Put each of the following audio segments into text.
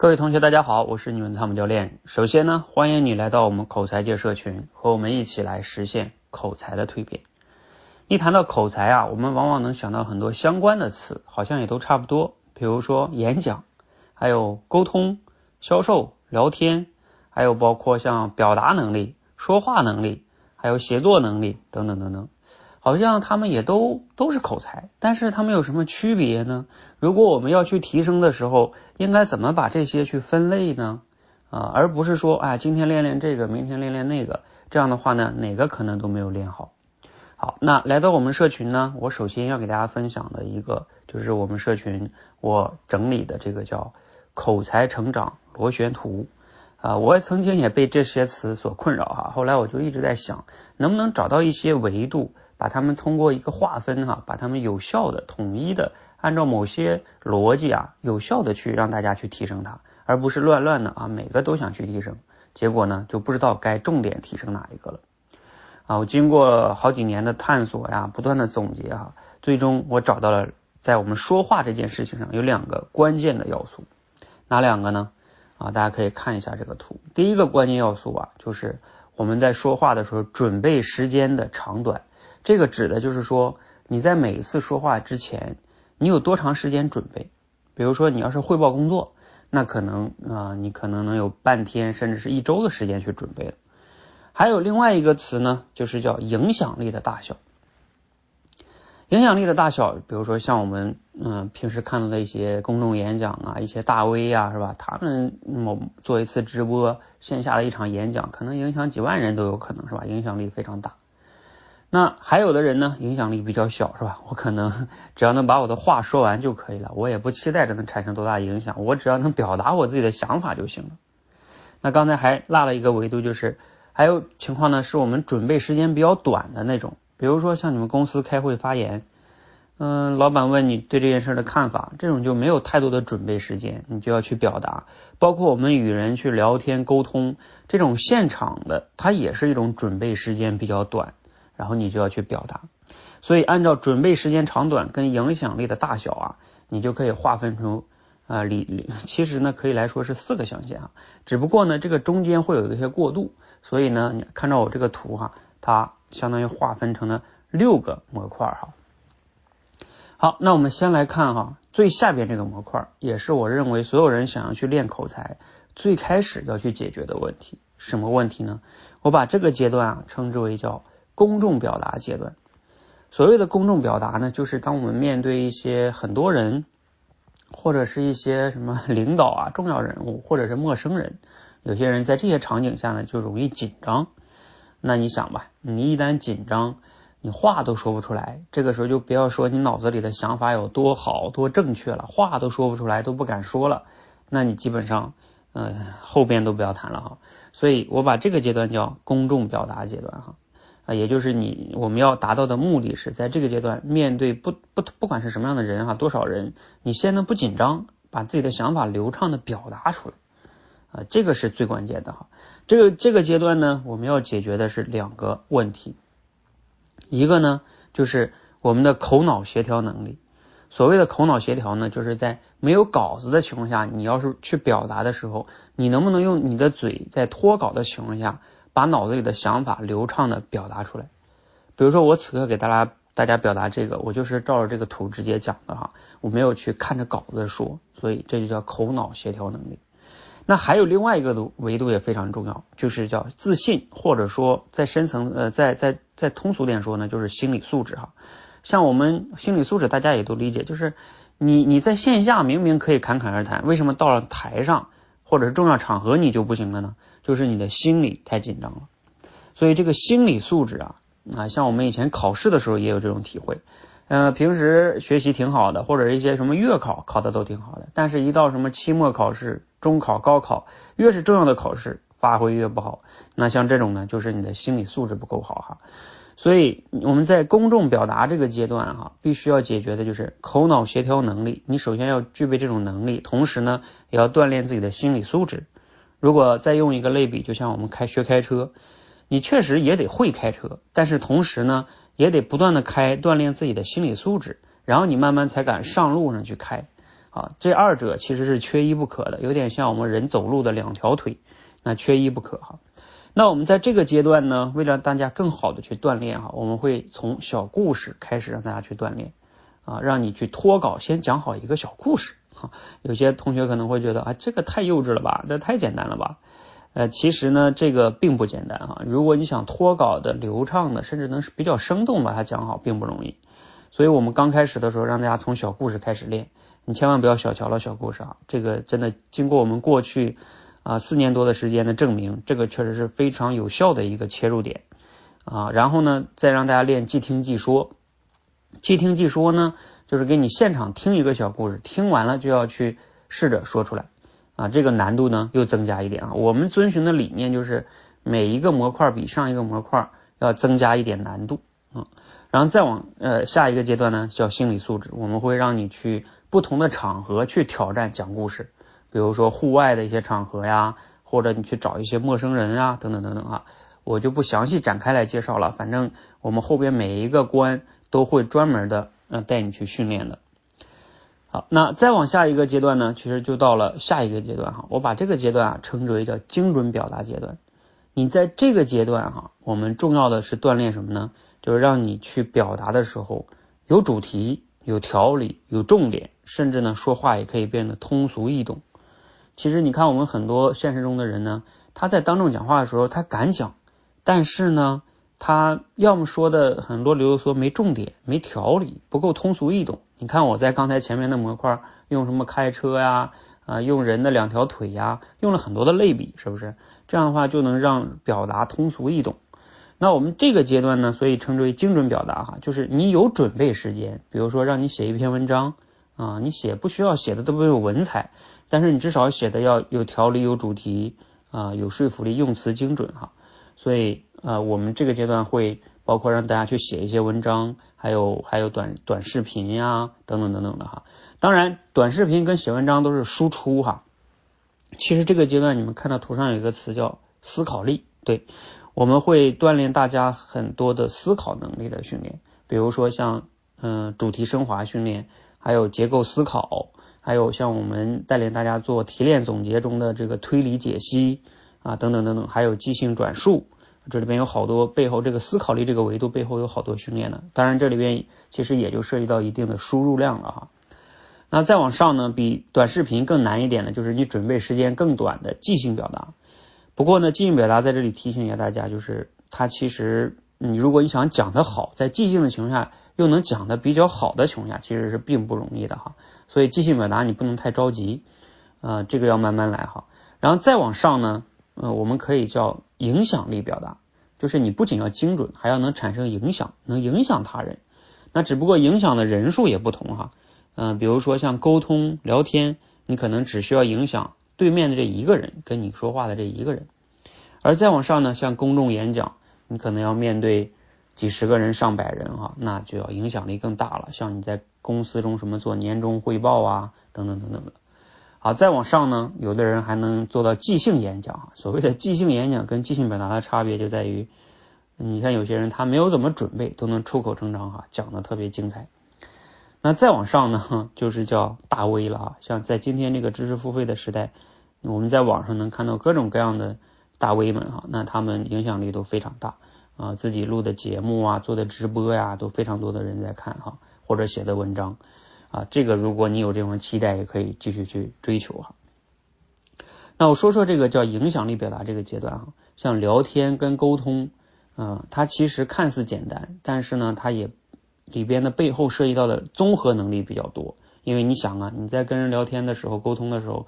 各位同学，大家好，我是你们汤姆教练。首先呢，欢迎你来到我们口才界社群，和我们一起来实现口才的蜕变。一谈到口才啊，我们往往能想到很多相关的词，好像也都差不多。比如说演讲，还有沟通、销售、聊天，还有包括像表达能力、说话能力，还有写作能力等等等等。好像他们也都都是口才，但是他们有什么区别呢？如果我们要去提升的时候，应该怎么把这些去分类呢？啊，而不是说，哎，今天练练这个，明天练练那个，这样的话呢，哪个可能都没有练好。好，那来到我们社群呢，我首先要给大家分享的一个，就是我们社群我整理的这个叫口才成长螺旋图。啊，我曾经也被这些词所困扰哈，后来我就一直在想，能不能找到一些维度。把它们通过一个划分哈，把它们有效的、统一的，按照某些逻辑啊，有效的去让大家去提升它，而不是乱乱的啊，每个都想去提升，结果呢就不知道该重点提升哪一个了。啊，我经过好几年的探索呀，不断的总结哈，最终我找到了在我们说话这件事情上有两个关键的要素，哪两个呢？啊，大家可以看一下这个图，第一个关键要素啊，就是我们在说话的时候准备时间的长短。这个指的就是说，你在每一次说话之前，你有多长时间准备？比如说，你要是汇报工作，那可能啊，你可能能有半天甚至是一周的时间去准备。还有另外一个词呢，就是叫影响力的大小。影响力的大小，比如说像我们嗯平时看到的一些公众演讲啊，一些大 V 啊，是吧？他们某做一次直播，线下的一场演讲，可能影响几万人都有可能是吧？影响力非常大。那还有的人呢，影响力比较小，是吧？我可能 只要能把我的话说完就可以了，我也不期待着能产生多大影响，我只要能表达我自己的想法就行了。那刚才还落了一个维度，就是还有情况呢，是我们准备时间比较短的那种，比如说像你们公司开会发言，嗯，老板问你对这件事的看法，这种就没有太多的准备时间，你就要去表达。包括我们与人去聊天沟通，这种现场的，它也是一种准备时间比较短。然后你就要去表达，所以按照准备时间长短跟影响力的大小啊，你就可以划分成啊里其实呢可以来说是四个象限啊，只不过呢这个中间会有一些过渡，所以呢你看到我这个图哈，它相当于划分成了六个模块哈。好，那我们先来看哈最下边这个模块，也是我认为所有人想要去练口才最开始要去解决的问题，什么问题呢？我把这个阶段啊称之为叫。公众表达阶段，所谓的公众表达呢，就是当我们面对一些很多人，或者是一些什么领导啊、重要人物，或者是陌生人，有些人在这些场景下呢，就容易紧张。那你想吧，你一旦紧张，你话都说不出来，这个时候就不要说你脑子里的想法有多好、多正确了，话都说不出来，都不敢说了，那你基本上，呃，后边都不要谈了哈。所以我把这个阶段叫公众表达阶段哈。啊，也就是你我们要达到的目的是在这个阶段面对不不不管是什么样的人哈，多少人，你先呢不紧张，把自己的想法流畅的表达出来啊，这个是最关键的哈。这个这个阶段呢，我们要解决的是两个问题，一个呢就是我们的口脑协调能力。所谓的口脑协调呢，就是在没有稿子的情况下，你要是去表达的时候，你能不能用你的嘴在脱稿的情况下。把脑子里的想法流畅的表达出来，比如说我此刻给大家大家表达这个，我就是照着这个图直接讲的哈，我没有去看着稿子说，所以这就叫口脑协调能力。那还有另外一个维度也非常重要，就是叫自信，或者说在深层呃，在在在通俗点说呢，就是心理素质哈。像我们心理素质，大家也都理解，就是你你在线下明明可以侃侃而谈，为什么到了台上或者是重要场合你就不行了呢？就是你的心理太紧张了，所以这个心理素质啊啊，像我们以前考试的时候也有这种体会，呃，平时学习挺好的，或者一些什么月考考的都挺好的，但是一到什么期末考试、中考、高考，越是重要的考试，发挥越不好。那像这种呢，就是你的心理素质不够好哈。所以我们在公众表达这个阶段哈，必须要解决的就是口脑协调能力。你首先要具备这种能力，同时呢，也要锻炼自己的心理素质。如果再用一个类比，就像我们开学开车，你确实也得会开车，但是同时呢，也得不断的开，锻炼自己的心理素质，然后你慢慢才敢上路上去开啊，这二者其实是缺一不可的，有点像我们人走路的两条腿，那缺一不可哈。那我们在这个阶段呢，为了让大家更好的去锻炼哈，我们会从小故事开始让大家去锻炼啊，让你去脱稿，先讲好一个小故事哈。有些同学可能会觉得啊，这个太幼稚了吧，这太简单了吧？呃，其实呢，这个并不简单哈。如果你想脱稿的流畅的，甚至能是比较生动把它讲好，并不容易。所以我们刚开始的时候，让大家从小故事开始练。你千万不要小瞧了小故事啊！这个真的经过我们过去啊四年多的时间的证明，这个确实是非常有效的一个切入点啊。然后呢，再让大家练即听即说。即听即说呢，就是给你现场听一个小故事，听完了就要去试着说出来啊。这个难度呢又增加一点啊。我们遵循的理念就是每一个模块比上一个模块要增加一点难度啊。然后再往呃下一个阶段呢叫心理素质，我们会让你去。不同的场合去挑战讲故事，比如说户外的一些场合呀，或者你去找一些陌生人啊，等等等等啊，我就不详细展开来介绍了。反正我们后边每一个关都会专门的呃带你去训练的。好，那再往下一个阶段呢，其实就到了下一个阶段哈。我把这个阶段啊称之为叫精准表达阶段。你在这个阶段哈，我们重要的是锻炼什么呢？就是让你去表达的时候有主题。有条理，有重点，甚至呢，说话也可以变得通俗易懂。其实你看，我们很多现实中的人呢，他在当众讲话的时候，他敢讲，但是呢，他要么说的很多啰嗦，没重点，没条理，不够通俗易懂。你看我在刚才前面的模块用什么开车呀，啊，用人的两条腿呀，用了很多的类比，是不是？这样的话就能让表达通俗易懂。那我们这个阶段呢，所以称之为精准表达哈，就是你有准备时间，比如说让你写一篇文章啊，你写不需要写的都没有文采，但是你至少写的要有条理、有主题啊，有说服力，用词精准哈。所以呃，我们这个阶段会包括让大家去写一些文章，还有还有短短视频呀，等等等等的哈。当然，短视频跟写文章都是输出哈。其实这个阶段你们看到图上有一个词叫思考力，对。我们会锻炼大家很多的思考能力的训练，比如说像嗯主题升华训练，还有结构思考，还有像我们带领大家做提炼总结中的这个推理解析啊等等等等，还有即兴转述，这里边有好多背后这个思考力这个维度背后有好多训练的。当然这里边其实也就涉及到一定的输入量了哈。那再往上呢，比短视频更难一点的就是你准备时间更短的即兴表达。不过呢，即兴表达在这里提醒一下大家，就是它其实你如果你想讲得好，在即兴的情况下又能讲得比较好的情况下，其实是并不容易的哈。所以即兴表达你不能太着急啊，这个要慢慢来哈。然后再往上呢，呃，我们可以叫影响力表达，就是你不仅要精准，还要能产生影响，能影响他人。那只不过影响的人数也不同哈。嗯，比如说像沟通聊天，你可能只需要影响。对面的这一个人跟你说话的这一个人，而再往上呢，像公众演讲，你可能要面对几十个人、上百人哈，那就要影响力更大了。像你在公司中什么做年终汇报啊，等等等等的。好，再往上呢，有的人还能做到即兴演讲。所谓的即兴演讲跟即兴表达的差别就在于，你看有些人他没有怎么准备，都能出口成章哈，讲的特别精彩。那再往上呢，就是叫大 V 了啊，像在今天这个知识付费的时代。我们在网上能看到各种各样的大 V 们哈，那他们影响力都非常大啊，自己录的节目啊，做的直播呀，都非常多的人在看哈，或者写的文章啊，这个如果你有这种期待，也可以继续去追求哈。那我说说这个叫影响力表达这个阶段哈，像聊天跟沟通啊，它其实看似简单，但是呢，它也里边的背后涉及到的综合能力比较多，因为你想啊，你在跟人聊天的时候，沟通的时候。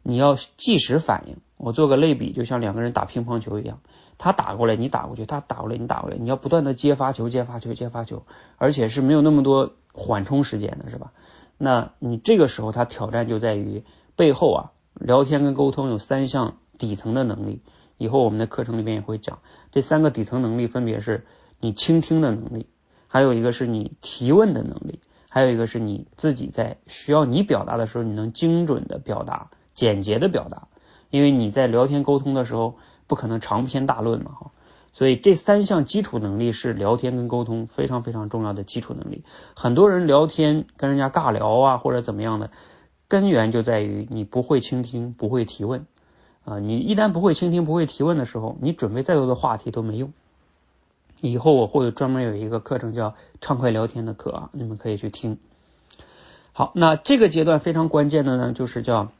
你要即时反应，我做个类比，就像两个人打乒乓球一样，他打过来，你打过去，他打过来，你打过来，你要不断的接发球，接发球，接发球，而且是没有那么多缓冲时间的，是吧？那你这个时候，他挑战就在于背后啊，聊天跟沟通有三项底层的能力，以后我们的课程里面也会讲，这三个底层能力分别是你倾听的能力，还有一个是你提问的能力，还有一个是你自己在需要你表达的时候，你能精准的表达。简洁的表达，因为你在聊天沟通的时候不可能长篇大论嘛，哈，所以这三项基础能力是聊天跟沟通非常非常重要的基础能力。很多人聊天跟人家尬聊啊或者怎么样的，根源就在于你不会倾听，不会提问啊！你一旦不会倾听，不会提问的时候，你准备再多的话题都没用。以后我会专门有一个课程叫畅快聊天的课啊，你们可以去听。好，那这个阶段非常关键的呢，就是叫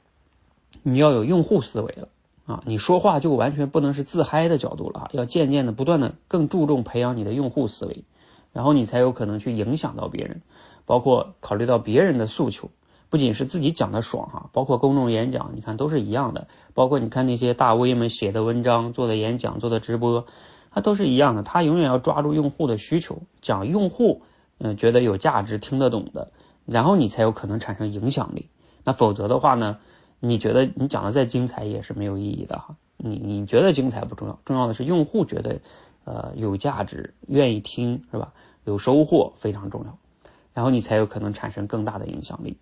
你要有用户思维了啊！你说话就完全不能是自嗨的角度了啊，要渐渐的不断的更注重培养你的用户思维，然后你才有可能去影响到别人，包括考虑到别人的诉求，不仅是自己讲的爽哈，包括公众演讲，你看都是一样的，包括你看那些大 V 们写的文章、做的演讲、做的直播。它都是一样的，他永远要抓住用户的需求，讲用户嗯觉得有价值、听得懂的，然后你才有可能产生影响力。那否则的话呢，你觉得你讲的再精彩也是没有意义的哈。你你觉得精彩不重要，重要的是用户觉得呃有价值、愿意听是吧？有收获非常重要，然后你才有可能产生更大的影响力。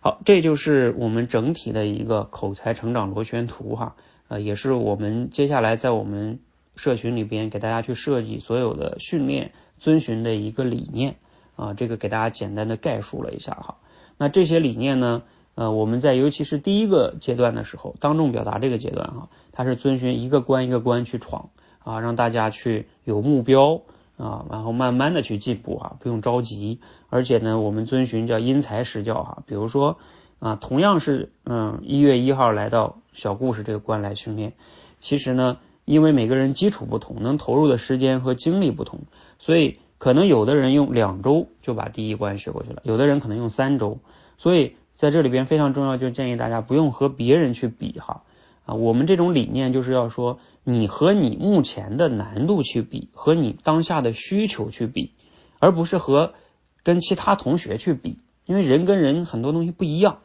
好，这就是我们整体的一个口才成长螺旋图哈，呃，也是我们接下来在我们。社群里边给大家去设计所有的训练遵循的一个理念啊，这个给大家简单的概述了一下哈。那这些理念呢，呃，我们在尤其是第一个阶段的时候，当众表达这个阶段哈，它是遵循一个关一个关去闯啊，让大家去有目标啊，然后慢慢的去进步啊，不用着急。而且呢，我们遵循叫因材施教哈，比如说啊，同样是嗯一月一号来到小故事这个关来训练，其实呢。因为每个人基础不同，能投入的时间和精力不同，所以可能有的人用两周就把第一关学过去了，有的人可能用三周。所以在这里边非常重要，就建议大家不用和别人去比哈啊。我们这种理念就是要说，你和你目前的难度去比，和你当下的需求去比，而不是和跟其他同学去比，因为人跟人很多东西不一样。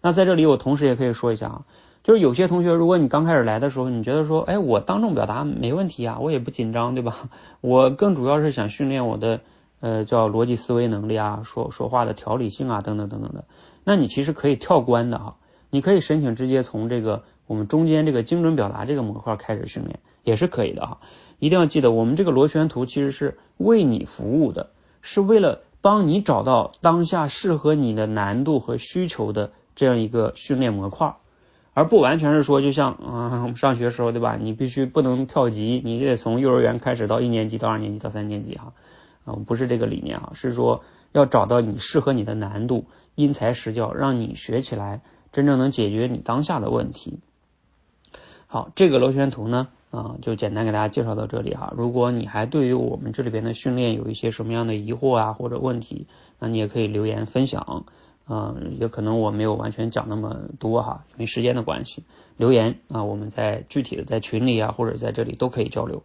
那在这里我同时也可以说一下啊。就是有些同学，如果你刚开始来的时候，你觉得说，哎，我当众表达没问题啊，我也不紧张，对吧？我更主要是想训练我的，呃，叫逻辑思维能力啊，说说话的条理性啊，等等等等的。那你其实可以跳关的哈，你可以申请直接从这个我们中间这个精准表达这个模块开始训练，也是可以的哈。一定要记得，我们这个螺旋图其实是为你服务的，是为了帮你找到当下适合你的难度和需求的这样一个训练模块。而不完全是说，就像啊，我们上学时候对吧？你必须不能跳级，你得从幼儿园开始到一年级到二年级到三年级哈，啊不是这个理念啊，是说要找到你适合你的难度，因材施教，让你学起来真正能解决你当下的问题。好，这个螺旋图呢，啊，就简单给大家介绍到这里哈。如果你还对于我们这里边的训练有一些什么样的疑惑啊或者问题，那你也可以留言分享。嗯，也可能我没有完全讲那么多哈，因为时间的关系。留言啊，我们在具体的在群里啊，或者在这里都可以交流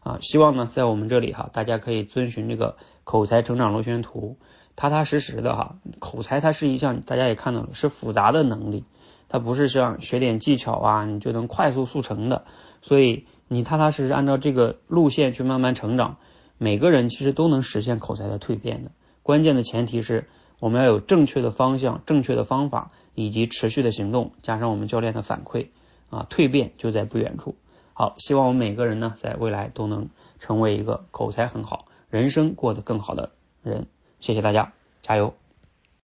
啊。希望呢，在我们这里哈，大家可以遵循这个口才成长螺旋图，踏踏实实的哈。口才它是一项大家也看到了，是复杂的能力，它不是像学点技巧啊，你就能快速速成的。所以你踏踏实实按照这个路线去慢慢成长，每个人其实都能实现口才的蜕变的。关键的前提是。我们要有正确的方向、正确的方法以及持续的行动，加上我们教练的反馈啊，蜕变就在不远处。好，希望我们每个人呢，在未来都能成为一个口才很好、人生过得更好的人。谢谢大家，加油！